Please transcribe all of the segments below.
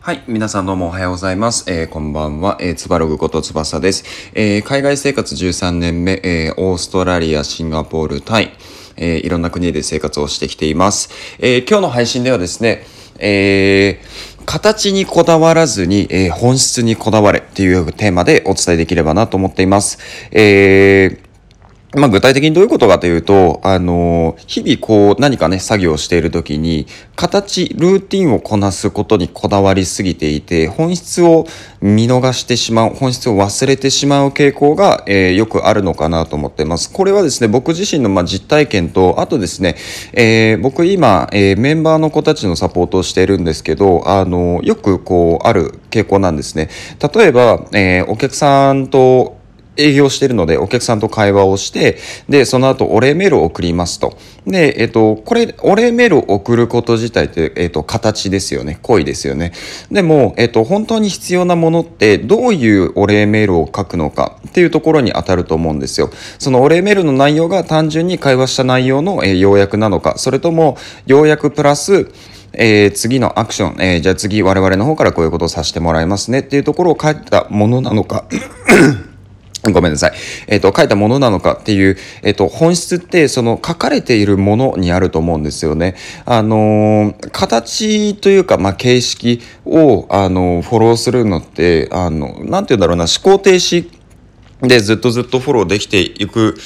はい。皆さんどうもおはようございます。えーこんばんは。えー、つばログことつばさです。えー海外生活13年目、えーオーストラリア、シンガポール、タイ、えーいろんな国で生活をしてきています。えー今日の配信ではですね、えー形にこだわらずに、えー本質にこだわれっていうテーマでお伝えできればなと思っています。えーまあ、具体的にどういうことかというと、あの、日々こう何かね、作業しているときに、形、ルーティンをこなすことにこだわりすぎていて、本質を見逃してしまう、本質を忘れてしまう傾向が、えーよくあるのかなと思ってます。これはですね、僕自身のまあ実体験と、あとですね、えー僕今、えーメンバーの子たちのサポートをしているんですけど、あの、よくこう、ある傾向なんですね。例えば、えーお客さんと、営業してるのでお客さんと会話をして、で、その後お礼メールを送りますと。で、えっと、これ、お礼メールを送ること自体って、えっと、形ですよね。行為ですよね。でも、えっと、本当に必要なものって、どういうお礼メールを書くのかっていうところに当たると思うんですよ。そのお礼メールの内容が単純に会話した内容の、えー要約なのか、それとも、要約プラス、えー次のアクション、えーじゃあ次我々の方からこういうことをさせてもらいますねっていうところを書いたものなのか、ごめんなさい。えっ、と、書いたものなのかっていう、えっ、と、本質って、その書かれているものにあると思うんですよね。あのー形というか、まあ、形式を、あのフォローするのって、あの、なんて言うんだろうな、思考停止でずっとずっとフォローできていく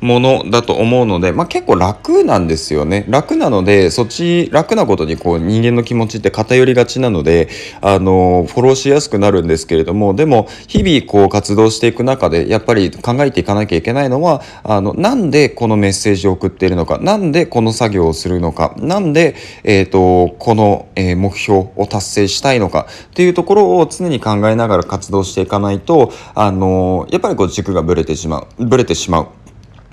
ものだと思うので、まあ、結構楽なんですよね。楽なので、そっち、楽なことにこう人間の気持ちって偏りがちなので、あの、フォローしやすくなるんですけれども、でも、日々こう活動していく中で、やっぱり考えていかなきゃいけないのは、あの、なんでこのメッセージを送っているのか、なんでこの作業をするのか、なんで、えっ、と、この、え目標を達成したいのかっていうところを常に考えながら活動していかないと、あの、やっぱりこう軸がぶれてしまう、ぶれてしまう。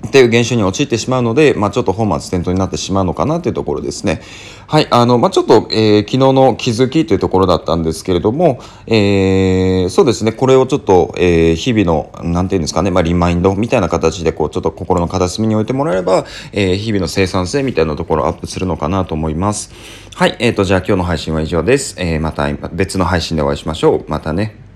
っていう現象に陥ってしまうので、まあ、ちょっと本末転倒になってしまうのかなというところですね。はい。あの、まあ、ちょっと、えー昨日の気づきというところだったんですけれども、えーそうですね。これをちょっと、えー日々の、なんていうんですかね、まあ、リマインドみたいな形で、こう、ちょっと心の片隅に置いてもらえれば、えー日々の生産性みたいなところをアップするのかなと思います。はい。えっ、と、じゃあ今日の配信は以上です。えーまた別の配信でお会いしましょう。またね。